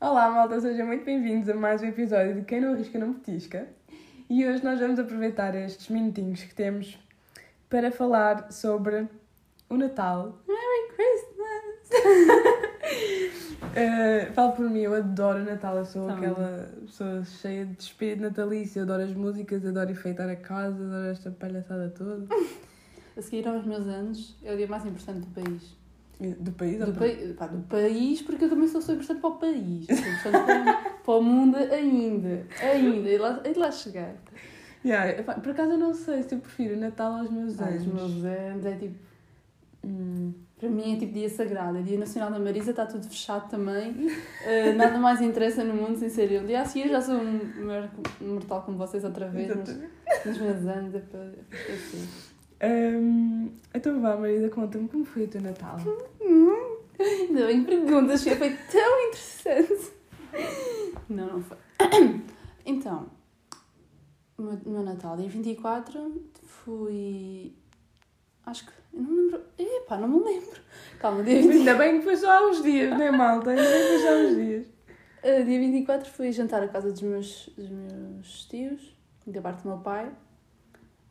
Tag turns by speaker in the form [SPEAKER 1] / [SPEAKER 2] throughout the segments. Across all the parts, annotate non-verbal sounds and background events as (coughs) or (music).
[SPEAKER 1] Olá, malta, sejam muito bem-vindos a mais um episódio de Quem não arrisca não petisca. E hoje nós vamos aproveitar estes minutinhos que temos para falar sobre o Natal. Merry Christmas! uh, (laughs) falo por mim, eu adoro o Natal, eu sou
[SPEAKER 2] Também.
[SPEAKER 1] aquela pessoa cheia de espírito natalício, adoro as músicas, adoro enfeitar a casa, adoro esta palhaçada toda.
[SPEAKER 2] A seguir aos meus anos, é o dia mais importante do país.
[SPEAKER 1] Do país
[SPEAKER 2] Do, pá, do país, porque eu também sou, sou importante para o país. Sou importante para, para o mundo ainda. Ainda. E lá, e lá chegar.
[SPEAKER 1] Yeah, epá, por acaso eu não sei se eu prefiro Natal aos meus anos.
[SPEAKER 2] os meus anos é tipo.
[SPEAKER 1] Hum.
[SPEAKER 2] Para mim é tipo dia sagrado. É dia nacional da Marisa, está tudo fechado também. Uh, (laughs) nada mais interessa no mundo sem ser eu. Um dia a seguir já sou um mortal como vocês outra vez, mas nos meus anos é para é para
[SPEAKER 1] Hum, então vá, Marisa, conta-me como foi o teu Natal.
[SPEAKER 2] Hum, ainda bem que perguntas, foi tão interessante. Não, não foi. (coughs) Então, o meu, Natal, dia 24, fui. Acho que. Eu não me lembro. Epá, não me lembro. Calma, dia, 20,
[SPEAKER 1] Ainda bem que foi só há uns dias, não é, malta? Ainda bem que foi só há uns dias.
[SPEAKER 2] uh, dia 24 fui jantar à casa dos meus, dos meus tios, da parte do meu pai.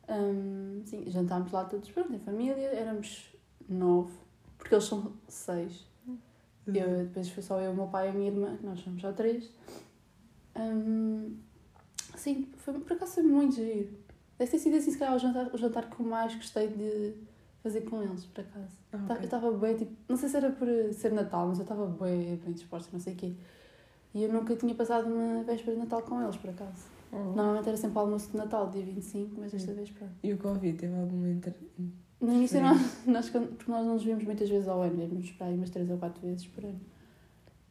[SPEAKER 2] Hum, sim, jantámos lá todos, pronto, em família. Éramos nove, porque eles são seis. Eu, depois foi só eu, o meu pai e a minha irmã, que nós somos só três. Hum, sim, foi, por acaso foi muito giro. Deve ter sido assim, se calhar, o jantar, o jantar que eu mais gostei de fazer com eles, por acaso.
[SPEAKER 1] Ah,
[SPEAKER 2] Ta-
[SPEAKER 1] ok.
[SPEAKER 2] Eu estava bem, tipo, não sei se era por ser Natal, mas eu estava bem, bem disposta, não sei o quê. E eu nunca tinha passado uma véspera de Natal com eles, por acaso.
[SPEAKER 1] Oh.
[SPEAKER 2] Normalmente era sempre o almoço de Natal, dia 25, mas esta vez, pronto.
[SPEAKER 1] E o Covid teve alguma inter...
[SPEAKER 2] No início, (laughs) nós, nós, porque nós não nos vimos muitas vezes ao ano, vimos para aí umas três ou quatro vezes por ano.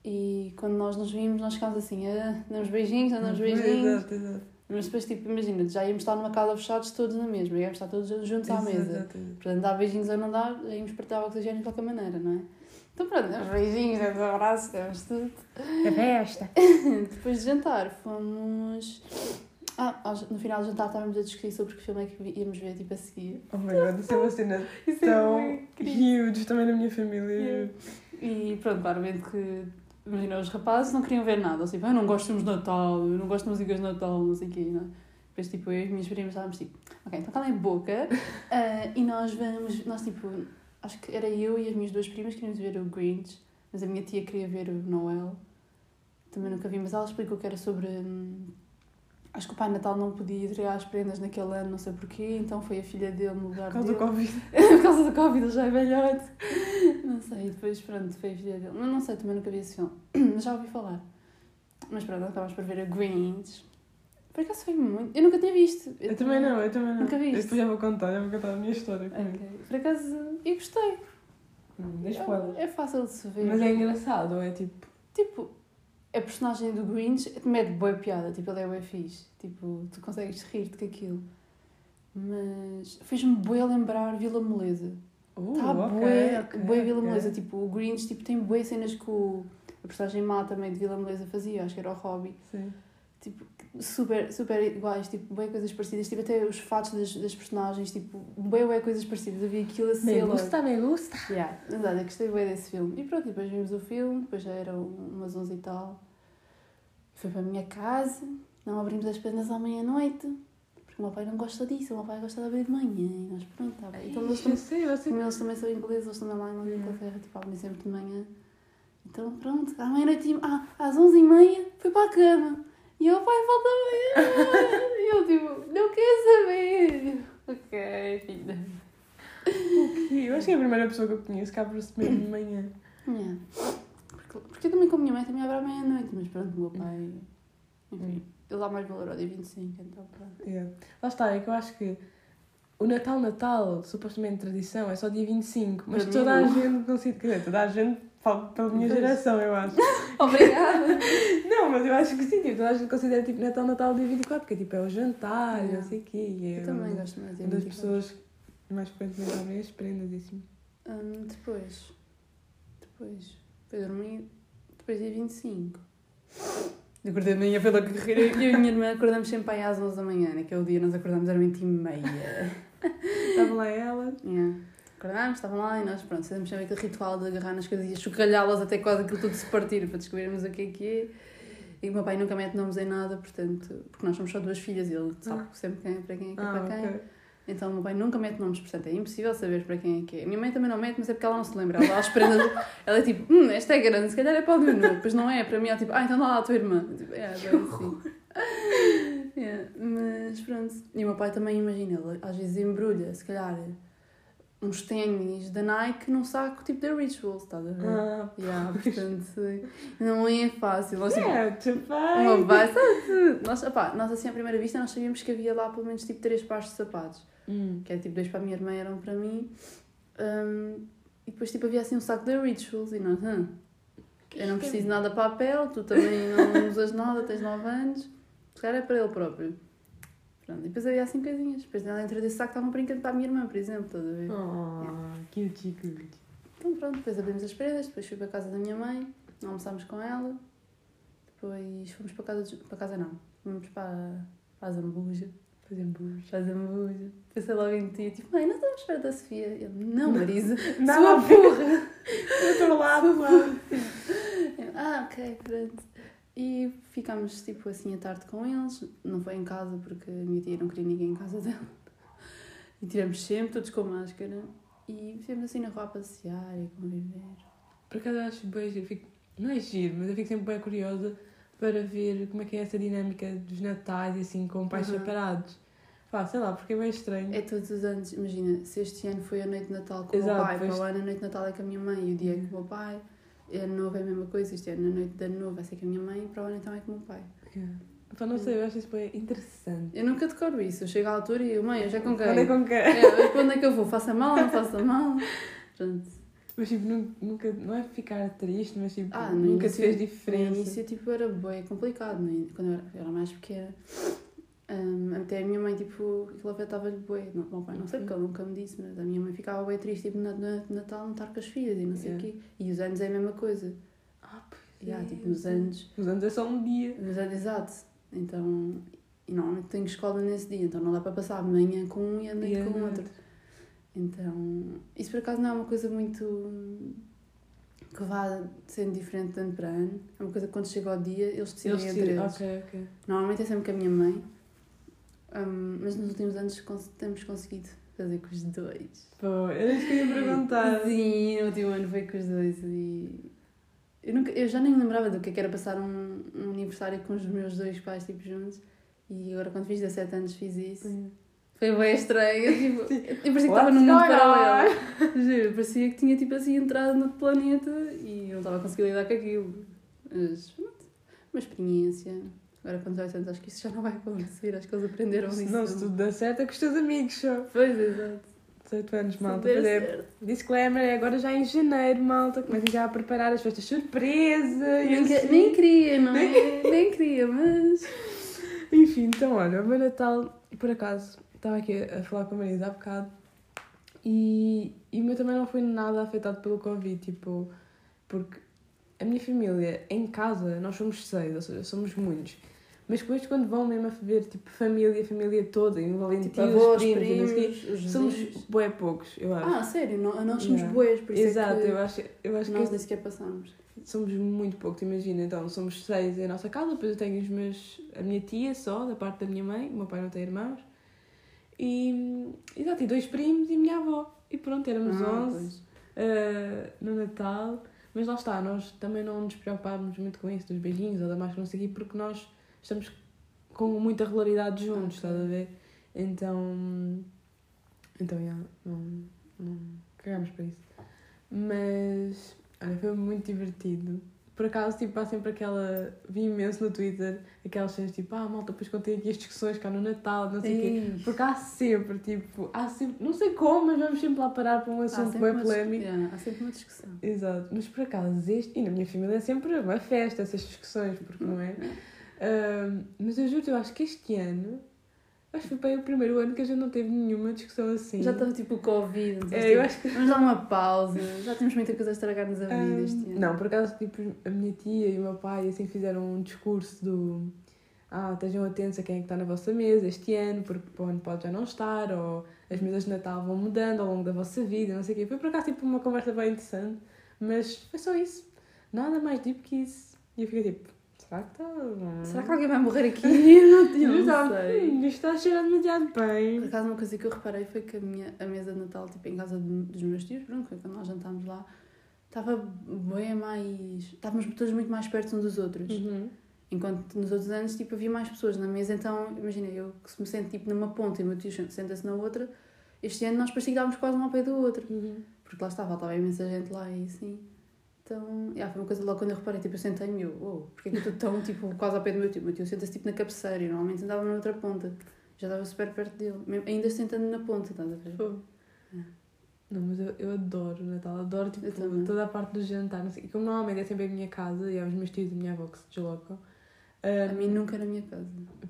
[SPEAKER 2] E quando nós nos vimos, nós ficámos assim, ah, damos beijinhos, não damos (laughs) beijinhos.
[SPEAKER 1] Exato, exato.
[SPEAKER 2] Mas depois, tipo, imagina, já íamos estar numa casa fechados todos na mesma, íamos estar todos juntos à mesa.
[SPEAKER 1] Exato, exato.
[SPEAKER 2] Portanto, dar beijinhos ou não dar, íamos partilhar o oxigênio de qualquer maneira, não é? Então pronto, damos beijinhos, damos abraços, damos tudo.
[SPEAKER 1] É festa. (laughs)
[SPEAKER 2] Depois de jantar, fomos... Ah, no final do jantar estávamos a discutir sobre que filme é que íamos ver, tipo, a seguir.
[SPEAKER 1] Oh my god, isso é uma cena (laughs)
[SPEAKER 2] é
[SPEAKER 1] tão huge também na minha família.
[SPEAKER 2] Yeah. E pronto, claramente que, imagina, os rapazes não queriam ver nada. Eles tipo, eu não gosto de filmes de Natal, eu não gosto de músicas de Natal, não sei o quê, não é? Depois, tipo, eu e as minhas primas estávamos tipo, ok, então cala a boca (laughs) ah, e nós vamos, nós tipo, acho que era eu e as minhas duas primas que queríamos ver o Grinch, mas a minha tia queria ver o Noel. Também nunca vi, mas ela explicou que era sobre. hum, Acho que o Pai Natal não podia entregar as prendas naquele ano, não sei porquê, então foi a filha dele no lugar
[SPEAKER 1] Por causa do
[SPEAKER 2] dele.
[SPEAKER 1] Covid. (laughs)
[SPEAKER 2] Por causa do Covid, ele já é velhote. Não sei, depois pronto, foi a filha dele. Mas não sei, também nunca vi esse filme. (clears throat) Mas já ouvi falar. Mas pronto, acabámos por ver a Grinch. Por acaso foi muito. Eu nunca tinha visto.
[SPEAKER 1] Eu também não, eu também não.
[SPEAKER 2] Nunca viste?
[SPEAKER 1] Eu depois já vou contar, já vou contar a minha história comigo.
[SPEAKER 2] Por acaso eu gostei.
[SPEAKER 1] Hum, spoiler.
[SPEAKER 2] É fácil de se ver.
[SPEAKER 1] Mas é engraçado, é tipo.
[SPEAKER 2] Tipo, a personagem do Grinch te mete boa piada. Tipo, ele é bué fixe. Tipo, tu consegues rir-te com aquilo. Mas fez-me boa lembrar Vila Moleza.
[SPEAKER 1] Uh,
[SPEAKER 2] Tá
[SPEAKER 1] ok,
[SPEAKER 2] bué,
[SPEAKER 1] ok,
[SPEAKER 2] bué Vila
[SPEAKER 1] ok.
[SPEAKER 2] Moleza. Tipo, o Grinch tipo, tem bué cenas que o, a personagem má também de Vila Moleza fazia. Acho que era o Hobby.
[SPEAKER 1] Sim.
[SPEAKER 2] Tipo, super, super iguais. Tipo, bué coisas parecidas. Tipo, até os fatos das, das personagens. Tipo, bué, bué coisas parecidas. Eu vi aquilo a
[SPEAKER 1] Me
[SPEAKER 2] ser logo.
[SPEAKER 1] gusta, me gusta.
[SPEAKER 2] Yeah, verdade, eu gostei bem desse filme. E pronto, depois vimos o filme. Depois já era umas 11 e tal. Fui para a minha casa. Não abrimos as pernas à meia-noite. Porque o meu pai não gosta disso. O meu pai gosta de abrir de manhã. E nós, pronto, tá bem. Então eles
[SPEAKER 1] eu
[SPEAKER 2] também
[SPEAKER 1] sei, eu sei.
[SPEAKER 2] como eles também são ingleses, eles também lá em
[SPEAKER 1] Yeah.
[SPEAKER 2] Inglaterra, tipo, abrem sempre de manhã. Então, pronto, à meia-noite, e- ah, às 11h30, fui para a cama. E o pai volta amanhã. E eu, tipo, não quero saber. Ok, filha.
[SPEAKER 1] E Eu acho que é a primeira pessoa que eu conheço que abre-se mesmo de manhã.
[SPEAKER 2] Yeah. Porque, eu também com a minha mãe também abro à meia-noite, mas pronto, o meu pai. Enfim, ele dá mais valor ao dia 25, então pronto.
[SPEAKER 1] Yeah. Lá está, é que eu acho que o Natal, Natal, supostamente tradição, é só dia 25, mas
[SPEAKER 2] Para mim,
[SPEAKER 1] toda a
[SPEAKER 2] não.
[SPEAKER 1] gente considera, quer dizer, toda a gente, falo pela minha
[SPEAKER 2] Pois.
[SPEAKER 1] geração, eu acho. (laughs)
[SPEAKER 2] Obrigada! (laughs)
[SPEAKER 1] Não, mas eu acho que sim, tipo, toda a gente considera tipo Natal, Natal dia 24, porque tipo, é o jantar,
[SPEAKER 2] Yeah.
[SPEAKER 1] não sei o quê. e é
[SPEAKER 2] Eu também
[SPEAKER 1] uma-
[SPEAKER 2] gosto mais de
[SPEAKER 1] Uma das
[SPEAKER 2] 24.
[SPEAKER 1] pessoas mais frequentemente abrem as prendas e assim.
[SPEAKER 2] Hum, depois. Depois. Foi dormir. Depois dia 25. Eu acordei de manhã pela carreira. Eu e a minha irmã acordamos sempre aí às 11 da manhã. Naquele dia nós acordamos às 20 e meia.
[SPEAKER 1] Estava lá ela.
[SPEAKER 2] Yeah. Acordámos, estavam lá e nós, pronto, fizemos sempre aquele ritual de agarrar nas coisas e chocalhá-las até quase aquilo tudo se partir para descobrirmos o que é que é. E o meu pai nunca mete nomes em nada, portanto, porque nós somos só duas filhas e ele sabe
[SPEAKER 1] Ah.
[SPEAKER 2] sempre quem é para quem é que é
[SPEAKER 1] Ah,
[SPEAKER 2] para quem. Então o meu pai nunca mete nomes, portanto é impossível saber para quem é que é. A minha mãe também não mete, mas é porque ela não se lembra. Ela prendas, (laughs) ela é tipo, hum, esta é grande, se calhar é para o Leonor. Depois não é, para mim é tipo, ah, então dá lá a tua irmã. Tipo, é, bem assim. Yeah, (laughs) mas pronto. E o meu pai também, imagina, ele às vezes embrulha, se calhar, uns ténis da Nike num saco tipo da Rituals, estás a ver?
[SPEAKER 1] Ah,
[SPEAKER 2] Yeah, portanto, não é fácil. Nós, tipo,
[SPEAKER 1] yeah, to
[SPEAKER 2] o meu
[SPEAKER 1] find.
[SPEAKER 2] pai, sabe tudo. Nós, opá, nós assim à primeira vista nós sabíamos que havia lá pelo menos tipo três pares de sapatos.
[SPEAKER 1] Hum.
[SPEAKER 2] Que é tipo dois para a minha irmã eram para mim. Um, e depois tipo havia assim um saco da Rituals e nós, hum, eu não preciso nada para a pele, tu também não (laughs) usas nada, tens 9 anos. Se calhar é para ele próprio. Pronto, e depois havia assim coisinhas. Depois dentro desse saco estava um brinquedo para a minha irmã, por exemplo, estás a ver?
[SPEAKER 1] Oh, cute, cute.
[SPEAKER 2] Então pronto, depois abrimos as prendas, depois fui para a casa da minha mãe, almoçámos com ela, depois fomos para casa, de- para casa não, fomos para, para a Zambuja,
[SPEAKER 1] Fazem burros.
[SPEAKER 2] para a Zambuja, pensei logo em ti, tipo, mãe, nós estamos perto da Sofia, eu, não Marisa,
[SPEAKER 1] Não,
[SPEAKER 2] sua burra, (laughs)
[SPEAKER 1] Do outro lado,
[SPEAKER 2] ah ok, pronto, e ficámos tipo assim à tarde com eles, não foi em casa porque a minha tia não queria ninguém em casa dela, e tivemos sempre todos com máscara, e fizemos assim na rua a passear e conviver.
[SPEAKER 1] Por acaso eu acho bem giro, fico, não é giro, mas eu fico sempre bem curiosa para ver como é que é essa dinâmica dos natais e assim com pais
[SPEAKER 2] Uhum.
[SPEAKER 1] separados. Pá, sei lá, porque é bem estranho.
[SPEAKER 2] É todos os anos, imagina, se este ano foi a noite de Natal com o
[SPEAKER 1] Exato,
[SPEAKER 2] meu pai, para o ano a noite de Natal é com a minha mãe e o dia é com o meu pai, ano novo é a mesma coisa, este ano a noite de ano novo vai ser com a minha mãe e para o ano então é com o meu pai.
[SPEAKER 1] Yeah. Pá, não sei, eu acho isso bem interessante.
[SPEAKER 2] Eu nunca decoro isso, eu chego à altura e eu, mãe, hoje é com quem?
[SPEAKER 1] Onde é com quem?
[SPEAKER 2] É, onde é que eu vou? Faça mal, não faça mal? (laughs) Pronto.
[SPEAKER 1] Mas tipo, nu- nunca, não é ficar triste, mas tipo,
[SPEAKER 2] Ah, no
[SPEAKER 1] nunca te
[SPEAKER 2] início-
[SPEAKER 1] fez
[SPEAKER 2] No
[SPEAKER 1] diferença.
[SPEAKER 2] início tipo, era bem complicado, né? quando eu era, eu era mais pequena. Hum, até a minha mãe, tipo, aquilo afetava-lhe bué. Não, meu pai não sei, porque ele nunca me disse, mas a minha mãe ficava bem triste, tipo, na, na, Natal não estar com as filhas e não sei o
[SPEAKER 1] Yeah.
[SPEAKER 2] quê. E os anos é a mesma coisa.
[SPEAKER 1] Ah, pois
[SPEAKER 2] Yeah,
[SPEAKER 1] é,
[SPEAKER 2] tipo, nos anos.
[SPEAKER 1] Os anos é só um dia.
[SPEAKER 2] Nos anos, exato. Então, e normalmente tenho escola nesse dia, então não dá para passar amanhã com um e a noite
[SPEAKER 1] a
[SPEAKER 2] com o outro. Então, isso por acaso não é uma coisa muito que vá sendo diferente de ano para ano. É uma coisa que quando chega ao dia eles decidem
[SPEAKER 1] Eles
[SPEAKER 2] entre eles.
[SPEAKER 1] Ok, ok.
[SPEAKER 2] Normalmente é sempre com a minha mãe, hum, mas nos últimos anos cons- temos conseguido fazer com os dois.
[SPEAKER 1] Pô, era isso que eu ia perguntar. (laughs)
[SPEAKER 2] Sim, no último ano foi com os dois e. Eu, nunca, eu já nem me lembrava do que é era passar um, um aniversário com os meus dois pais tipo, juntos. E agora, quando fiz 17 anos, fiz isso. Foi bem estranho. (laughs) Tipo, eu parecia que estava num mundo paralelo. (laughs) Juro, parecia que tinha tipo assim entrado no planeta e não estava a conseguir lidar com aquilo. Mas pronto, uma experiência. Agora com 18 anos acho que isso já não vai acontecer, acho que eles aprenderam isso.
[SPEAKER 1] Não, se tudo der certo é com os teus amigos só.
[SPEAKER 2] Pois, exato.
[SPEAKER 1] 18 anos,
[SPEAKER 2] Se
[SPEAKER 1] malta.
[SPEAKER 2] certo.
[SPEAKER 1] disclaimer, é agora já em janeiro, malta. Comecem já a preparar as festas surpresa.
[SPEAKER 2] Nem, que-
[SPEAKER 1] assim.
[SPEAKER 2] nem queria, não é? nem queria, mas. (laughs)
[SPEAKER 1] Enfim, então olha, o meu Natal, por acaso, estava aqui a falar com a Marisa há bocado e, e o meu também não foi nada afetado pelo Covid, tipo, porque a minha família, em casa, nós somos seis, ou seja, somos muitos. Mas depois quando vão mesmo a ver, tipo, família, família toda, envolvendo
[SPEAKER 2] Tipo, avós,
[SPEAKER 1] primos, e não o
[SPEAKER 2] primos, os
[SPEAKER 1] somos bué poucos, eu acho.
[SPEAKER 2] Ah, sério? Nó- Nós somos
[SPEAKER 1] Yeah.
[SPEAKER 2] por isso
[SPEAKER 1] Exato,
[SPEAKER 2] é que
[SPEAKER 1] eu acho, eu acho que
[SPEAKER 2] nós nem sequer passamos.
[SPEAKER 1] somos muito poucos, imagina, então somos seis em nossa casa, depois eu tenho os meus, a minha tia só, da parte da minha mãe, o meu pai não tem irmãos, e, exato, e dois primos e minha avó, e pronto, éramos
[SPEAKER 2] Ah,
[SPEAKER 1] 11
[SPEAKER 2] pois.
[SPEAKER 1] eh, no Natal, mas lá está, nós também não nos preocupámos muito com isso, dos beijinhos ou da máscara, não sei o quê, porque nós estamos com muita regularidade juntos,
[SPEAKER 2] Ok.
[SPEAKER 1] estás a ver? Então, então, já, não, não cagámos para isso. Mas, olha, foi muito divertido. Por acaso, tipo, há sempre aquela. Vi imenso no Twitter aquelas cenas tipo, ah, malta, depois contei aqui as discussões cá no Natal, não sei o quê. Porque há sempre, tipo, há sempre. Não sei como, mas vamos sempre lá parar para um assunto bem
[SPEAKER 2] uma
[SPEAKER 1] polémico.
[SPEAKER 2] yeah, há sempre uma discussão.
[SPEAKER 1] Exato, mas por acaso este, e na minha família é sempre uma festa essas discussões, porque não é? Ahm, mas eu juro, eu acho que este ano, acho que foi bem o primeiro ano que a gente não teve nenhuma discussão assim.
[SPEAKER 2] Já estava tipo Covid.
[SPEAKER 1] É,
[SPEAKER 2] tipo,
[SPEAKER 1] eu acho que.
[SPEAKER 2] Vamos dar uma pausa. Já temos muita coisa a estragar-nos a vida
[SPEAKER 1] Ahm,
[SPEAKER 2] este ano.
[SPEAKER 1] não, por acaso, tipo, a minha tia e o meu pai assim fizeram um discurso do. ah, estejam atentos a quem é que está na vossa mesa este ano, porque para o ano pode já não estar, ou as mesas de Natal vão mudando ao longo da vossa vida, não sei o quê. Foi por acaso tipo uma conversa bem interessante, mas foi só isso. Nada mais deep que isso. E eu fiquei tipo, será que está.
[SPEAKER 2] Será que alguém vai morrer aqui? (laughs) eu não, Eu não
[SPEAKER 1] estava,
[SPEAKER 2] sei.
[SPEAKER 1] "Hum, isto está a cheirar demasiado
[SPEAKER 2] Por
[SPEAKER 1] bem.
[SPEAKER 2] acaso, uma coisa que eu reparei foi que a, minha, a mesa de Natal, tipo, em casa de- dos meus tios, pronto, quando nós jantámos lá, estava bem mais. Estávamos todos muito mais perto uns dos outros.
[SPEAKER 1] Uhum.
[SPEAKER 2] Enquanto nos outros anos, tipo, havia mais pessoas na mesa, então, imagina, eu que se me sento, tipo, numa ponta e o meu tio senta-se na outra, este ano nós parecia que estávamos quase um ao pé do outro.
[SPEAKER 1] Uhum.
[SPEAKER 2] Porque lá estava, estava imensa gente lá e assim. Então, yeah, foi uma coisa logo quando eu reparei, tipo, eu sentei-me eu, oh, porque é que eu estou tão, tipo, quase ao pé do meu tio? Meu tio senta-se, tipo, na cabeceira e normalmente sentava na outra ponta. Já estava super perto dele, mesmo- ainda sentando na ponta, estás a ver?
[SPEAKER 1] Fogo. Não, mas eu, eu adoro o Natal, adoro tipo, toda a parte do jantar. Não sei. E como normalmente é sempre a minha casa e é os meus tios e a minha avó que se deslocam. ah,
[SPEAKER 2] A mim nunca era a minha casa.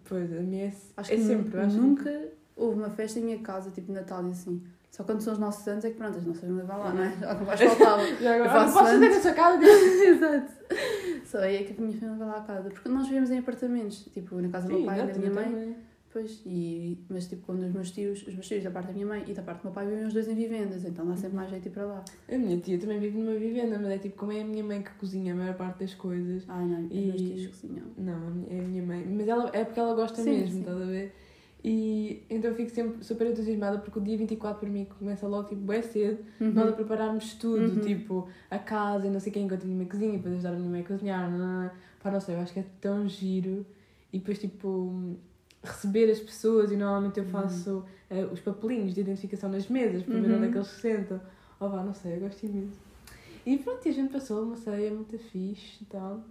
[SPEAKER 1] Pois, a minha é,
[SPEAKER 2] Acho
[SPEAKER 1] é
[SPEAKER 2] que
[SPEAKER 1] sempre. acho
[SPEAKER 2] nunca houve uma festa em minha casa, tipo Natal e assim. Só quando são os nossos anos é que pronto, as nossas família vai lá, não é? Já que mais faltava. (laughs)
[SPEAKER 1] Já agora, ah,
[SPEAKER 2] faço
[SPEAKER 1] posso
[SPEAKER 2] antes.
[SPEAKER 1] na sua casa? (laughs)
[SPEAKER 2] Exato. Só aí é que a minha família vai lá à casa. Porque nós vivemos em apartamentos, tipo, na casa do meu pai e da minha mãe. Pois, e, mas tipo, quando os meus tios, os meus tios da parte da minha mãe e da parte do meu pai vivem os dois em vivendas, então dá sempre mais jeito ir para lá.
[SPEAKER 1] A minha tia também vive numa vivenda, mas é tipo, como é a minha mãe que cozinha a maior parte das coisas.
[SPEAKER 2] Ai não, os
[SPEAKER 1] E-
[SPEAKER 2] meus tios cozinham.
[SPEAKER 1] Não, é a minha mãe. Mas ela, é porque ela gosta
[SPEAKER 2] Sim,
[SPEAKER 1] mesmo,
[SPEAKER 2] sim.
[SPEAKER 1] estás a ver? E então eu fico sempre super entusiasmada porque o dia 24 para mim começa logo tipo bem cedo, nós a prepararmos tudo,
[SPEAKER 2] Uhum.
[SPEAKER 1] tipo a casa e não sei quem, enquanto a minha mãe cozinha, depois ajudar a minha mãe a cozinhar. Não, não, não. Pá, não sei, eu acho que é tão giro. E depois, tipo, receber as pessoas e normalmente eu faço eh, os papelinhos de identificação nas mesas para ver
[SPEAKER 2] Uhum.
[SPEAKER 1] onde é que eles se sentam. Oh, vá, não sei, eu gosto imenso. E pronto, e a gente passou uma ceia muito fixe e tal.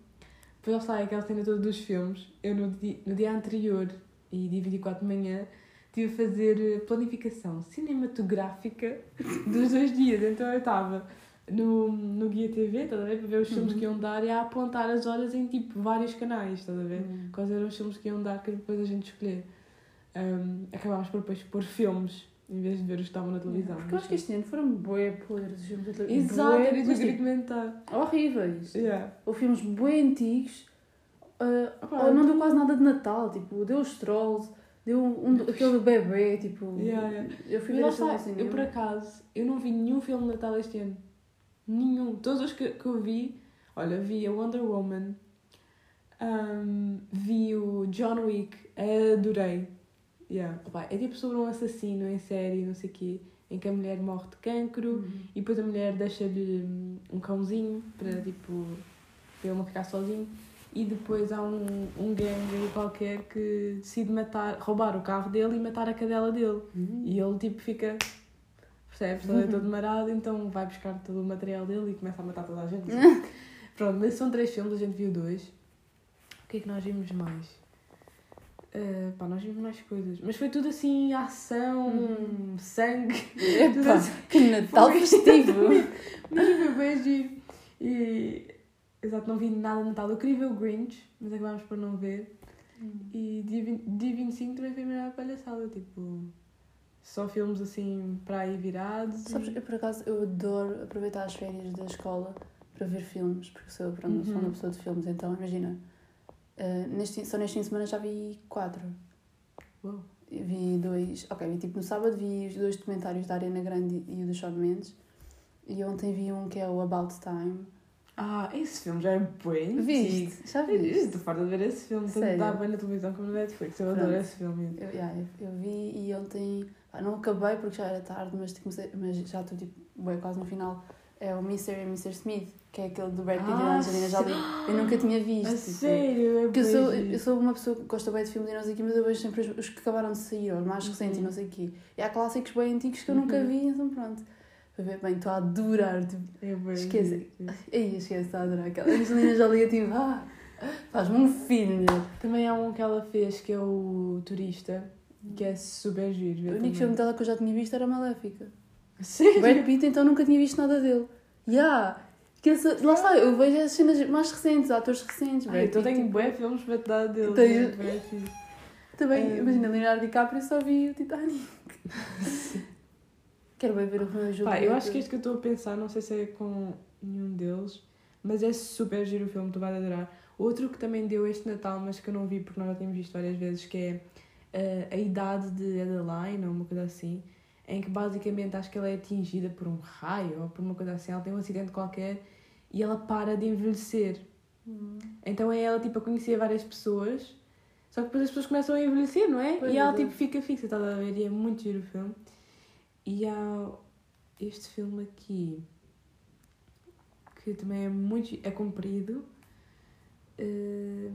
[SPEAKER 1] Depois lá está aquela cena toda dos filmes. Eu no dia, no dia anterior e dia 24 de manhã tive a fazer eh, planificação cinematográfica (laughs) dos dois dias. Então eu estava no, no Guia TV, estás a ver? Para ver os filmes
[SPEAKER 2] Uhum.
[SPEAKER 1] que iam dar e a apontar as horas em tipo vários canais, estás a ver?
[SPEAKER 2] Hum.
[SPEAKER 1] Quais eram os filmes que iam dar que depois a gente escolher. Um, acabámos por depois pôr filmes em vez de ver os que estavam na televisão.
[SPEAKER 2] Porque eu acho que este ano foram bué podres os filmes da televisão.
[SPEAKER 1] Exato,
[SPEAKER 2] Bué,
[SPEAKER 1] era isso que eu
[SPEAKER 2] mas,
[SPEAKER 1] queria comentar.
[SPEAKER 2] horríveis.
[SPEAKER 1] Yeah.
[SPEAKER 2] Ou filmes bué antigos,
[SPEAKER 1] Opa,
[SPEAKER 2] ou não deu quase nada de Natal, tipo, deu os Trolls, deu um, aquele do bebê, tipo...
[SPEAKER 1] Yeah, yeah.
[SPEAKER 2] Eu fui ver
[SPEAKER 1] está,
[SPEAKER 2] assim,
[SPEAKER 1] eu por acaso, eu não vi nenhum filme de Natal este ano. Nenhum. Todos os que, que eu vi, olha, vi a Wonder Woman, um, vi o John Wick, adorei. Yeah. Opa, é tipo sobre um assassino em série, não sei o quê, em que a mulher morre de cancro
[SPEAKER 2] Uhum.
[SPEAKER 1] e depois a mulher deixa-lhe hum, um cãozinho para tipo para ele não ficar sozinho. E depois há um, um gangue qualquer que decide matar, roubar o carro dele e matar a cadela dele.
[SPEAKER 2] Uhum.
[SPEAKER 1] E ele tipo fica. Percebes? Ele é todo marado, então vai buscar todo o material dele e começa a matar toda a gente. (laughs) Pronto, mas são três filmes, a gente viu dois. O que é que nós vimos mais? Ah, pá, nós vimos mais coisas. Mas foi tudo assim, ação,
[SPEAKER 2] Uhum.
[SPEAKER 1] sangue.
[SPEAKER 2] Epá, que Natal festivo!
[SPEAKER 1] Mas foi bem giro. E. Exato, não vi nada de Natal. Eu queria ver o Grinch, mas acabámos por não ver. E dia, 20, dia 25 também foi a melhor palhaçada. Tipo, só filmes assim para aí virados. e-
[SPEAKER 2] Sabes, eu por acaso eu adoro aproveitar as férias da escola para ver filmes, porque sou, pronto, sou
[SPEAKER 1] Uhum.
[SPEAKER 2] uma pessoa de filmes, então imagina, eh, neste, só neste fim de semana já vi quatro. Eu Vi dois, ok, vi tipo no sábado vi os dois documentários da Ariana Grande e o do Shawn Mendes, e ontem vi um que é o About Time.
[SPEAKER 1] Ah, esse filme já é bem
[SPEAKER 2] Viste?
[SPEAKER 1] antigo.
[SPEAKER 2] Já
[SPEAKER 1] Viste? Estou farta de ver esse filme. Tanto dá bem na televisão como no Netflix. Eu adoro esse filme.
[SPEAKER 2] Eu, yeah, eu, eu vi e ontem, não acabei porque já era tarde, mas, tipo, comecei- mas já estou tipo, bem, quase no final. É o Mr. e Mr. Smith, que é aquele do Brad Pitt e da
[SPEAKER 1] Ah,
[SPEAKER 2] Angelina Jolie. Eu nunca tinha visto.
[SPEAKER 1] A
[SPEAKER 2] tipo,
[SPEAKER 1] sério, é
[SPEAKER 2] Porque eu sou, eu sou uma pessoa que gosta bem de filmes e não sei o quê, mas eu vejo sempre os, os que acabaram de sair, ou os mais recentes e
[SPEAKER 1] Uhum.
[SPEAKER 2] não sei o quê. E há clássicos bem antigos que eu nunca
[SPEAKER 1] Uhum.
[SPEAKER 2] vi, então pronto. Ver bem, estou a adorar. Tipo,
[SPEAKER 1] É
[SPEAKER 2] Esquece. aí esquece, estou a adorar. Aquela Angelina Jolie é tipo, ah, faz-me um filme.
[SPEAKER 1] Também há um que ela fez que é o Turista, que é super giro.
[SPEAKER 2] O único
[SPEAKER 1] também.
[SPEAKER 2] filme dela que eu já tinha visto era Maléfica.
[SPEAKER 1] Sério?
[SPEAKER 2] Brad Pitt, então nunca tinha visto nada dele. Yeah. Que lá está, eu vejo as cenas mais recentes, atores recentes.
[SPEAKER 1] Ai, então tenho
[SPEAKER 2] tipo,
[SPEAKER 1] bué filmes para te dar dele. É bué fixe.
[SPEAKER 2] Também,
[SPEAKER 1] Hum.
[SPEAKER 2] imagina, Leonardo DiCaprio só vi o Titanic. (laughs) Quero bem ver o meu jogo.
[SPEAKER 1] Pá, eu acho que este que eu estou a pensar, não sei se é com nenhum deles, mas é super giro o filme, tu vais adorar. Outro que também deu este Natal, mas que eu não vi porque nós já tínhamos visto várias vezes, que é eh, a idade de Adeline, ou uma coisa assim, em que basicamente acho que ela é atingida por um raio ou por uma coisa assim, ela tem um acidente qualquer e ela para de envelhecer. Então é ela tipo a conhecer várias pessoas, só que depois as pessoas começam a envelhecer, não é?
[SPEAKER 2] Pois
[SPEAKER 1] e ela
[SPEAKER 2] é.
[SPEAKER 1] tipo fica fixa, estás a ver? E é muito giro o filme. E há este filme aqui que também é muito é comprido. eh,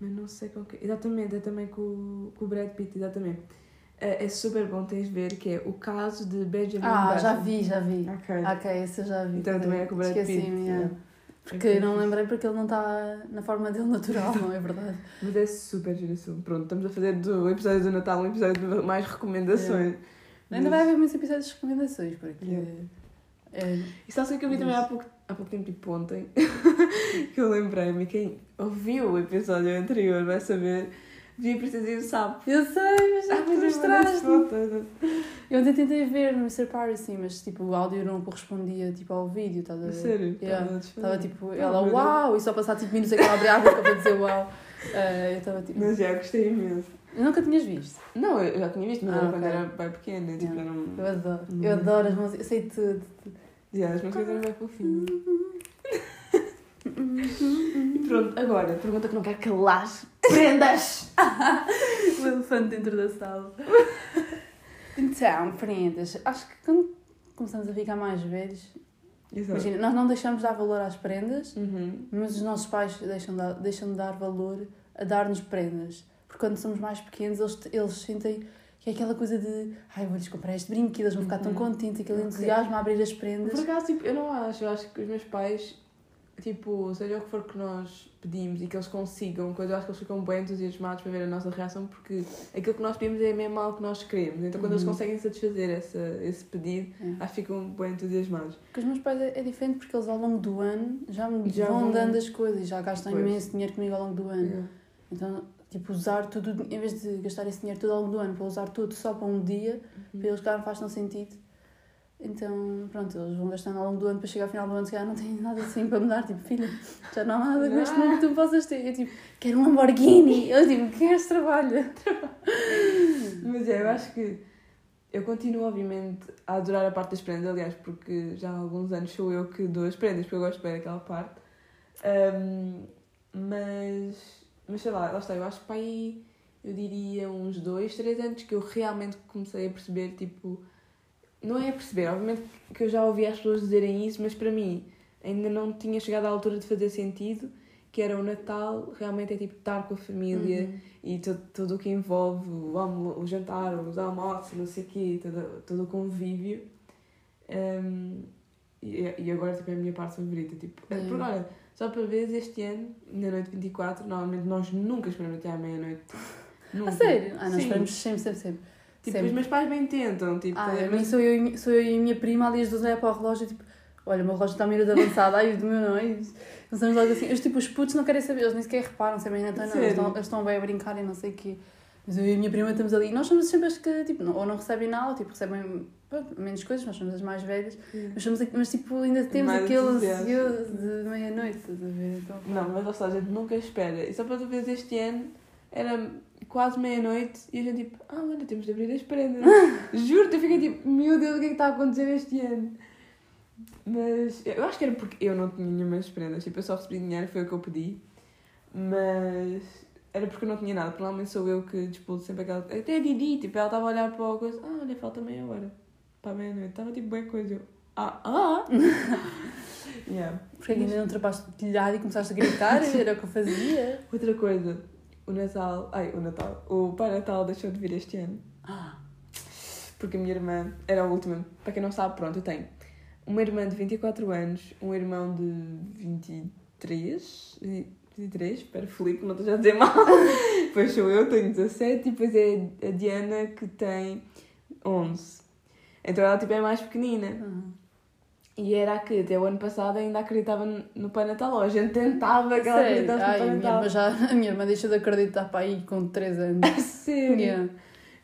[SPEAKER 1] mas não sei qual que é. Exatamente, é também com, o- com o Brad Pitt, exatamente. Eh, é super bom, tens de ver, que é o caso de Benjamin
[SPEAKER 2] Ah, já
[SPEAKER 1] Button.
[SPEAKER 2] vi, já vi.
[SPEAKER 1] Ok.
[SPEAKER 2] Ok, esse eu já vi.
[SPEAKER 1] Então também é com o Brad Pitt.
[SPEAKER 2] Esqueci-me. Porque não lembrei porque ele não está na forma dele natural, não é verdade? (laughs)
[SPEAKER 1] Mas é super giro. Pronto, estamos a fazer do episódio do Natal um episódio de mais recomendações.
[SPEAKER 2] Ainda vai haver muitos episódios de recomendações, porque.
[SPEAKER 1] Yeah.
[SPEAKER 2] É,
[SPEAKER 1] E sabe o que eu vi também há pouco, há pouco tempo, tipo ontem, (laughs) que eu lembrei-me, quem ouviu o episódio anterior vai saber, vi a Princesa e o Sapo.
[SPEAKER 2] eu sei, mas
[SPEAKER 1] Ah,
[SPEAKER 2] já
[SPEAKER 1] mas
[SPEAKER 2] me
[SPEAKER 1] eu
[SPEAKER 2] mostraste.
[SPEAKER 1] mandei
[SPEAKER 2] Eu ontem tentei ver no Mr. Piracy, mas tipo, o áudio não correspondia tipo, ao vídeo, estás a ver?
[SPEAKER 1] Sério?
[SPEAKER 2] Yeah.
[SPEAKER 1] Estava
[SPEAKER 2] tipo,
[SPEAKER 1] Ah,
[SPEAKER 2] ela
[SPEAKER 1] meu
[SPEAKER 2] uau, e só passar tipo minutos é que ela abria a boca para dizer uau. Ah, eu estava tipo.
[SPEAKER 1] Mas já, gostei imenso.
[SPEAKER 2] Nunca tinhas visto.
[SPEAKER 1] Não, eu já tinha visto, mas
[SPEAKER 2] Ah,
[SPEAKER 1] era quando
[SPEAKER 2] ok.
[SPEAKER 1] era bem pequena. Tipo,
[SPEAKER 2] Yeah.
[SPEAKER 1] era um...
[SPEAKER 2] Eu adoro.
[SPEAKER 1] Hum.
[SPEAKER 2] Eu adoro as músicas, eu sei tudo.
[SPEAKER 1] Yeah, as músicas eram bem fofinhas. E pronto, agora, pergunta que não quer calar. Prendas!
[SPEAKER 2] o (laughs) elefante dentro da sala. (laughs) Então, prendas. Acho que quando começamos a ficar mais velhos,
[SPEAKER 1] Exato.
[SPEAKER 2] imagina, nós não deixamos de dar valor às prendas,
[SPEAKER 1] Uhum.
[SPEAKER 2] mas os nossos pais deixam de, deixam de dar valor a dar-nos prendas. Porque quando somos mais pequenos, eles, eles sentem que é aquela coisa de ai, vou-lhes comprar este brinquedo, eles vão ficar tão
[SPEAKER 1] Uhum.
[SPEAKER 2] contentes, aquele entusiasmo a abrir as
[SPEAKER 1] Por
[SPEAKER 2] prendas.
[SPEAKER 1] acaso, tipo, eu não acho. Eu acho que os meus pais, tipo, seja o que for que nós pedimos e que eles consigam, coisa, eu acho que eles ficam bem entusiasmados para ver a nossa reação, porque aquilo que nós pedimos é mesmo algo que nós queremos. Então, quando eles
[SPEAKER 2] Uhum.
[SPEAKER 1] conseguem satisfazer essa, esse pedido,
[SPEAKER 2] É.
[SPEAKER 1] acho que ficam bem entusiasmados.
[SPEAKER 2] Porque os meus pais é, é diferente porque eles ao longo do ano já me
[SPEAKER 1] Já
[SPEAKER 2] vão
[SPEAKER 1] vão-
[SPEAKER 2] dando as coisas, já gastam
[SPEAKER 1] Pois.
[SPEAKER 2] imenso dinheiro comigo ao longo do ano.
[SPEAKER 1] Yeah.
[SPEAKER 2] Então, tipo, usar tudo, em vez de gastar esse dinheiro todo ao longo do ano para usar tudo só para um dia,
[SPEAKER 1] Uhum.
[SPEAKER 2] para eles não faz tão sentido. Então, pronto, eles vão gastando ao longo do ano para chegar ao final do ano, se calhar não têm nada assim para me dar, tipo, filha, já não há nada com este mundo que tu possas ter. Eu, tipo, quero um Lamborghini. Eu, tipo, queres trabalho? (laughs)
[SPEAKER 1] Mas é, eu acho que eu continuo, obviamente, a adorar a parte das prendas, aliás, porque já há alguns anos sou eu que dou as prendas, porque eu gosto bem daquela parte. Ahm, mas, mas sei lá, lá está, eu acho que para aí, eu diria uns dois, três anos que eu realmente comecei a perceber, tipo, não é a perceber, obviamente que eu já ouvi as pessoas dizerem isso, mas para mim ainda não tinha chegado à altura de fazer sentido, que era o Natal, realmente é tipo estar com a família,
[SPEAKER 2] Uhum.
[SPEAKER 1] e tudo, tudo o que envolve o, o jantar, os almoços, não sei o quê, todo, todo o convívio. Um, e, e agora tipo, é a minha parte favorita. Tipo, é.
[SPEAKER 2] É.
[SPEAKER 1] Porque olha, só para ver este ano, na noite 24, normalmente nós nunca esperamos até à meia-noite. (laughs) Nunca.
[SPEAKER 2] A sério? Ah, nós
[SPEAKER 1] Sim.
[SPEAKER 2] esperamos sempre, sempre, sempre.
[SPEAKER 1] Tipo,
[SPEAKER 2] sempre.
[SPEAKER 1] os meus pais bem tentam. Tipo,
[SPEAKER 2] Ah,
[SPEAKER 1] é,
[SPEAKER 2] mim sou eu, sou eu e a minha prima ali as duas olhar para o relógio tipo, olha, o meu relógio está a minuto avançado, ai, o do meu não. Nós estamos logo assim, os, tipo, os putos não querem saber, eles nem sequer reparam se é bem Natal, não, eles estão, eles estão bem a brincar e não sei o quê. Mas eu e a minha prima estamos ali, nós somos sempre as que, tipo, não- ou não recebem nada, ou tipo, recebem pronto, menos coisas, nós somos as mais velhas, mas, somos, mas tipo, ainda temos
[SPEAKER 1] Mais
[SPEAKER 2] aquele ansioso de meia-noite, estás a ver? Então,
[SPEAKER 1] Não, mas lá está, a gente nunca espera. E só para tu veres este ano, era quase meia-noite e a gente tipo, ah, olha, temos de abrir as prendas. (laughs) Juro-te, eu fiquei tipo, meu Deus, o que é que está a acontecer este ano? Mas eu acho que era porque eu não tinha nenhumas prendas, tipo, eu só recebi dinheiro, foi o que eu pedi. Mas era porque eu não tinha nada, provavelmente sou eu que disputo sempre aquela. Até a Didi, tipo, ela estava a olhar para a coisa, ah, olha, falta meia hora para a meia-noite. Estava tipo, bem coisa. Eu, ah, ah! (laughs) yeah.
[SPEAKER 2] porque ainda não trapaste o telhado e começaste a gritar, (laughs) era o que eu fazia.
[SPEAKER 1] Outra coisa, o Natal. Ai, o Natal. O Pai Natal deixou de vir este ano. Porque a minha irmã era a última. Para quem não sabe, pronto, eu tenho uma irmã de 24 anos, um irmão de 23. 23, espero Filipe, não estou já a dizer mal. (laughs) depois sou eu, tenho 17, e depois é a Diana que tem 11. Então ela tipo é mais pequenina.
[SPEAKER 2] ah.
[SPEAKER 1] E era que até o ano passado ainda acreditava no Pai Natal. A gente tentava que ela acreditasse no
[SPEAKER 2] Ai, a
[SPEAKER 1] Pai Natal.
[SPEAKER 2] já, (laughs) a minha irmã deixou de acreditar para aí com 3 anos.
[SPEAKER 1] A (laughs) sério?
[SPEAKER 2] Yeah.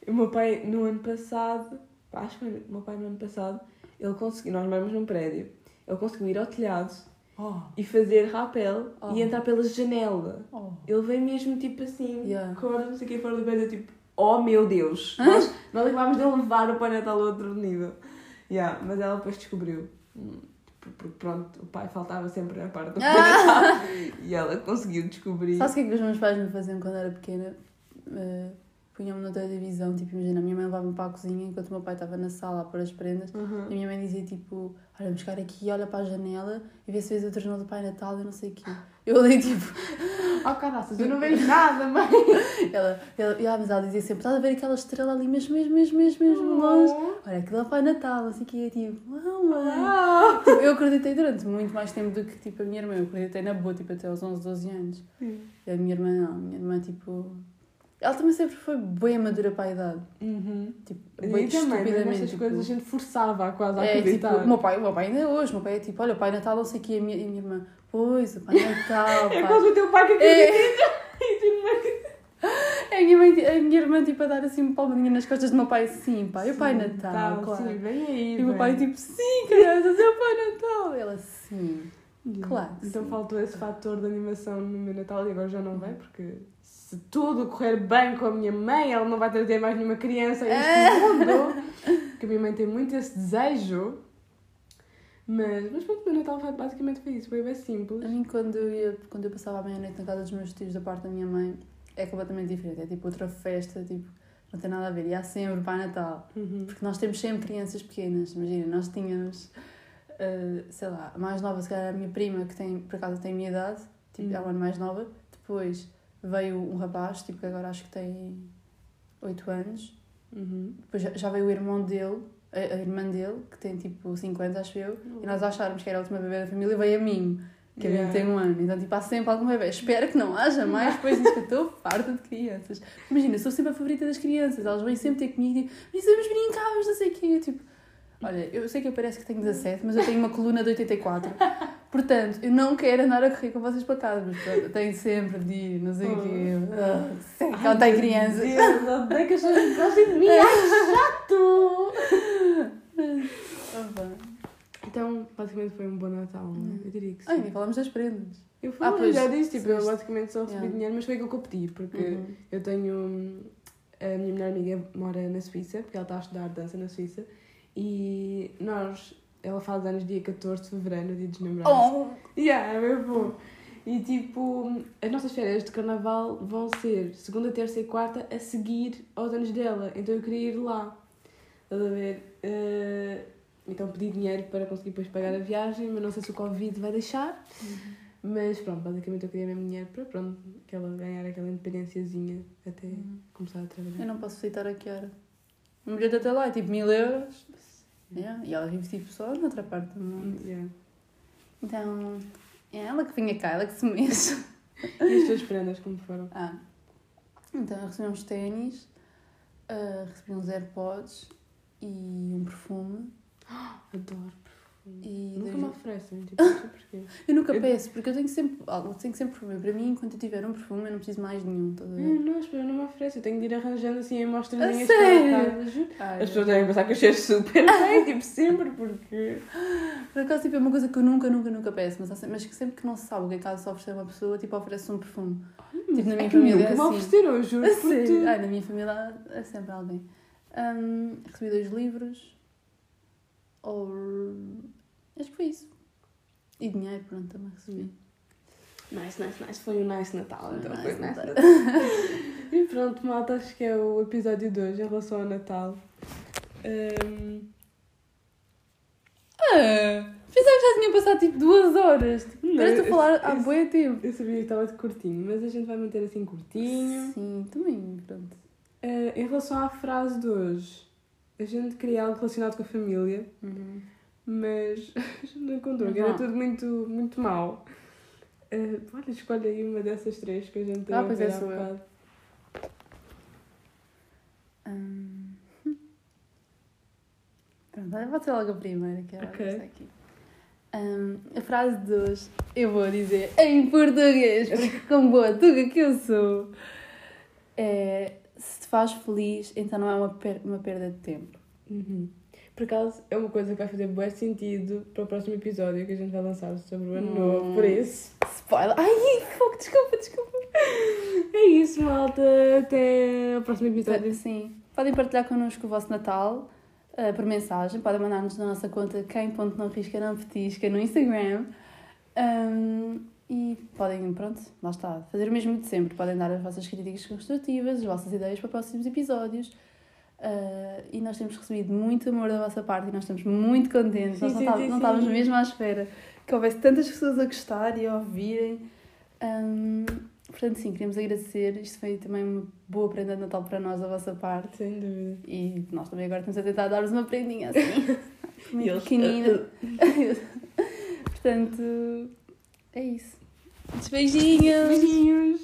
[SPEAKER 1] O meu pai, no ano passado, acho que o meu pai no ano passado, ele conseguiu, nós moramos num prédio, ele conseguiu ir ao telhado Oh. E fazer rapel
[SPEAKER 2] Oh.
[SPEAKER 1] e entrar pela janela.
[SPEAKER 2] Oh.
[SPEAKER 1] Ele veio mesmo tipo assim,
[SPEAKER 2] Yeah.
[SPEAKER 1] corda, não sei o que, fora do eu tipo, oh meu Deus! (laughs) Nós, nós acabámos de levar o Pai Natal a outro nível. Yeah, mas ela depois descobriu. Porque pronto, o pai faltava sempre na parte do Pai Natal. e ela conseguiu descobrir.
[SPEAKER 2] Sabes o que é que os meus pais me faziam quando era pequena? Uh, Punham-me noutra divisão, tipo, imagina, a minha mãe levava-me para a cozinha enquanto o meu pai estava na sala a pôr as prendas.
[SPEAKER 1] Uhum.
[SPEAKER 2] E a minha mãe dizia tipo, olha, vamos ficar aqui, olha para a janela e vê se vês o jornal do Pai Natal e não sei o quê. Eu ali tipo, (laughs)
[SPEAKER 1] Oh caraças, eu não (laughs) vejo nada, mãe!
[SPEAKER 2] ela, ela, ah, mas ela dizia sempre, estás a ver aquela estrela ali mesmo, mesmo, mesmo, mesmo, mesmo longe? Olha, aquilo é o Pai Natal, não sei o quê. Eu tipo, uau, mãe.
[SPEAKER 1] Uau! (laughs)
[SPEAKER 2] Tipo, eu acreditei durante muito mais tempo do que tipo a minha irmã. Eu acreditei na boa, tipo, até aos 11, 12 anos.
[SPEAKER 1] Sim.
[SPEAKER 2] E a minha irmã não, a minha irmã tipo. Ela também sempre foi bem madura para a idade.
[SPEAKER 1] Uhum.
[SPEAKER 2] Tipo,
[SPEAKER 1] E
[SPEAKER 2] bem
[SPEAKER 1] também, mesmo
[SPEAKER 2] estupidamente.
[SPEAKER 1] essas
[SPEAKER 2] tipo,
[SPEAKER 1] coisas a gente forçava quase a
[SPEAKER 2] é, tipo,
[SPEAKER 1] acreditar.
[SPEAKER 2] o meu pai, o meu pai ainda é hoje, o meu pai é tipo, olha, o Pai Natal, não sei o quê, e a minha, e a minha irmã, pois, o Pai Natal, (laughs)
[SPEAKER 1] É quase o teu pai que
[SPEAKER 2] É.
[SPEAKER 1] acredita! (laughs) E acreditas.
[SPEAKER 2] A minha, mãe, a minha irmã, tipo, a dar assim uma palmadinha nas costas do meu pai, sim, pai, o Pai
[SPEAKER 1] Sim,
[SPEAKER 2] Natal,
[SPEAKER 1] tá,
[SPEAKER 2] claro.
[SPEAKER 1] Sim, vem aí.
[SPEAKER 2] E o meu
[SPEAKER 1] vem.
[SPEAKER 2] pai, tipo, sim, crianças, é o Pai Natal. Ela, sim.
[SPEAKER 1] Yeah.
[SPEAKER 2] claro
[SPEAKER 1] Então
[SPEAKER 2] sim.
[SPEAKER 1] faltou esse fator de animação no meu Natal e agora já não vai, porque se tudo correr bem com a minha mãe, ela não vai trazer mais nenhuma criança a este
[SPEAKER 2] É.
[SPEAKER 1] mundo. (laughs) Porque a minha mãe tem muito esse desejo. Mas, mas pronto, o meu Natal foi- basicamente foi isso, foi bem simples.
[SPEAKER 2] A mim, quando eu, ia, quando eu passava a meia-noite na casa dos meus tios da parte da minha mãe, é completamente diferente. É tipo outra festa, tipo, não tem nada a ver. E há sempre Pai Natal.
[SPEAKER 1] Uhum.
[SPEAKER 2] Porque nós temos sempre crianças pequenas. Imagina, nós tínhamos, ah, sei lá, a mais nova, se calhar a minha prima, que tem, por acaso tem a minha idade, tipo, é um
[SPEAKER 1] Uhum.
[SPEAKER 2] ano mais nova. Depois veio um rapaz, tipo, que agora acho que tem 8 anos.
[SPEAKER 1] Uhum.
[SPEAKER 2] Depois já- veio o irmão dele, a, a irmã dele, que tem tipo 5 anos, acho eu. E nós achávamos que era a última bebê da família e veio a mim, que a mim
[SPEAKER 1] Yeah.
[SPEAKER 2] tem um ano. Então, tipo, há sempre algum bebê. Espero que não haja mais, depois disso que eu estou farta de crianças. Imagina, eu sou sempre a favorita das crianças. Elas vêm sempre ter comigo e tipo, mas vamos brincar, vamos não sei o quê. Tipo, olha, eu sei que eu pareço que tenho 17, mas eu tenho uma coluna de 84. Portanto, eu não quero andar a correr com vocês para casa, mas tenho sempre de ir, não sei o quê. Ah, ela tem crianças.
[SPEAKER 1] Deus, odeio que as pessoas gostem de mim. Ai, chato!
[SPEAKER 2] Ah.
[SPEAKER 1] Então, basicamente foi um bom Natal, não é? Eu diria que sim.
[SPEAKER 2] Ai, nem falamos das prendas.
[SPEAKER 1] Eu falei,
[SPEAKER 2] Ah, pois,
[SPEAKER 1] já disse, tipo, eu basicamente só recebi
[SPEAKER 2] Yeah.
[SPEAKER 1] dinheiro, mas foi aquilo que eu pedi, porque
[SPEAKER 2] Uhum.
[SPEAKER 1] eu tenho. hum, A minha melhor amiga mora na Suíça, porque ela está a estudar dança na Suíça, e nós. Ela faz anos dia 14 de fevereiro, dia dos namorados.
[SPEAKER 2] Oh!
[SPEAKER 1] Yeah, é bem bom. E tipo, as nossas férias de carnaval vão ser segunda, terça e quarta a seguir aos anos dela. Então eu queria ir lá. Estás a ver? Eh, então pedi dinheiro para conseguir depois pagar a viagem, mas não sei se o Covid vai deixar. Mas pronto, basicamente eu queria mesmo dinheiro para pronto, que ela ganhar aquela independênciazinha até começar a
[SPEAKER 2] Eu
[SPEAKER 1] trabalhar.
[SPEAKER 2] não posso aceitar a Kiara. O bilhete até lá é tipo mil euros. Yeah. E ela vive tipo só noutra parte do mundo.
[SPEAKER 1] Yeah.
[SPEAKER 2] Então, é ela que vinha cá, ela que se mexe. (laughs)
[SPEAKER 1] E as tuas prendas como foram?
[SPEAKER 2] Ah, então eu recebi uns ténis, ah, recebi uns AirPods e um perfume. (gasps)
[SPEAKER 1] Adoro.
[SPEAKER 2] E
[SPEAKER 1] Nunca me oferecem, tipo, não sei porquê. (laughs)
[SPEAKER 2] Eu nunca
[SPEAKER 1] Eu-
[SPEAKER 2] peço, porque eu tenho sempre, algo, tenho sempre perfume. Para mim, enquanto eu tiver um perfume, eu não preciso mais nenhum. Estás a ver?
[SPEAKER 1] Hum, não, não me oferece. Eu tenho de ir arranjando assim em mostradinhas casa, juro.
[SPEAKER 2] Ai,
[SPEAKER 1] As pessoas devem pensar que eu cheiro super (laughs) bem, tipo, sempre, porque.
[SPEAKER 2] Por acaso, tipo, é uma coisa que eu nunca, nunca, nunca peço, mas, sempre- mas que sempre que não se sabe o que é que há de se oferecer a uma pessoa, tipo, oferece um perfume. Tipo, na minha
[SPEAKER 1] é que
[SPEAKER 2] família
[SPEAKER 1] nunca
[SPEAKER 2] é
[SPEAKER 1] me
[SPEAKER 2] assim.
[SPEAKER 1] ofereceram, eu juro.
[SPEAKER 2] A
[SPEAKER 1] por
[SPEAKER 2] sério?
[SPEAKER 1] tudo.
[SPEAKER 2] Ai, na minha família é sempre alguém. Hum, recebi dois livros. Ou. Acho que foi isso. E dinheiro, pronto, também recebi.
[SPEAKER 1] Nice, nice, nice. Foi um nice Natal,
[SPEAKER 2] Foi
[SPEAKER 1] então
[SPEAKER 2] nice
[SPEAKER 1] foi nice
[SPEAKER 2] Natal. (laughs)
[SPEAKER 1] E pronto, malta, acho que é o episódio de hoje em relação ao Natal. Hum,
[SPEAKER 2] Ah, pensava que já tinha passado tipo duas horas. Tipo,
[SPEAKER 1] Não,
[SPEAKER 2] Parece a falar há bom tempo.
[SPEAKER 1] eu sabia que estava de curtinho, mas a gente vai manter assim curtinho.
[SPEAKER 2] Sim, também, pronto.
[SPEAKER 1] Eh, em relação à frase de hoje, a gente queria algo relacionado com a família.
[SPEAKER 2] Uhum.
[SPEAKER 1] mas (laughs) não encontrou,
[SPEAKER 2] Não.
[SPEAKER 1] era tudo muito, muito mau. Eh, olha, escolhe aí uma dessas três que a gente tem
[SPEAKER 2] Ah, pois é, sou eu. Hum. (laughs) Pronto, vou ter logo a primeira, que é
[SPEAKER 1] Ok.
[SPEAKER 2] esta aqui. Hum, a frase de hoje eu vou dizer em português, porque como boa tuga que eu sou, é se te faz feliz, então não é uma, per uma perda de tempo.
[SPEAKER 1] Uhum. Por acaso, é uma coisa que vai fazer bom sentido para o próximo episódio que a gente vai lançar sobre o ano
[SPEAKER 2] Hum.
[SPEAKER 1] novo. Por isso,
[SPEAKER 2] Spoiler! Ai, fogo, desculpa, desculpa.
[SPEAKER 1] é isso, malta. Até o próximo episódio.
[SPEAKER 2] Sim. Podem partilhar connosco o vosso Natal eh, por mensagem. Podem mandar-nos na nossa conta quem.não-risca não petisca no Instagram. Ahm, e podem, pronto, lá está, fazer o mesmo de sempre. Podem dar as vossas críticas construtivas, as vossas ideias para próximos episódios. Ah, e nós temos recebido muito amor da vossa parte e nós estamos muito contentes.
[SPEAKER 1] Sim,
[SPEAKER 2] nós não,
[SPEAKER 1] sim,
[SPEAKER 2] tá-
[SPEAKER 1] sim,
[SPEAKER 2] não estávamos mesmo à espera que houvesse tantas pessoas a gostar e a ouvirem. Ahm, portanto, sim, queremos agradecer. Isto foi também uma boa prenda de Natal para nós, da vossa parte.
[SPEAKER 1] Sem dúvida.
[SPEAKER 2] E nós também agora estamos a tentar dar-vos uma prendinha assim, (laughs) muito pequenina. (laughs) Portanto, é isso. Beijinhos!
[SPEAKER 1] Beijinhos.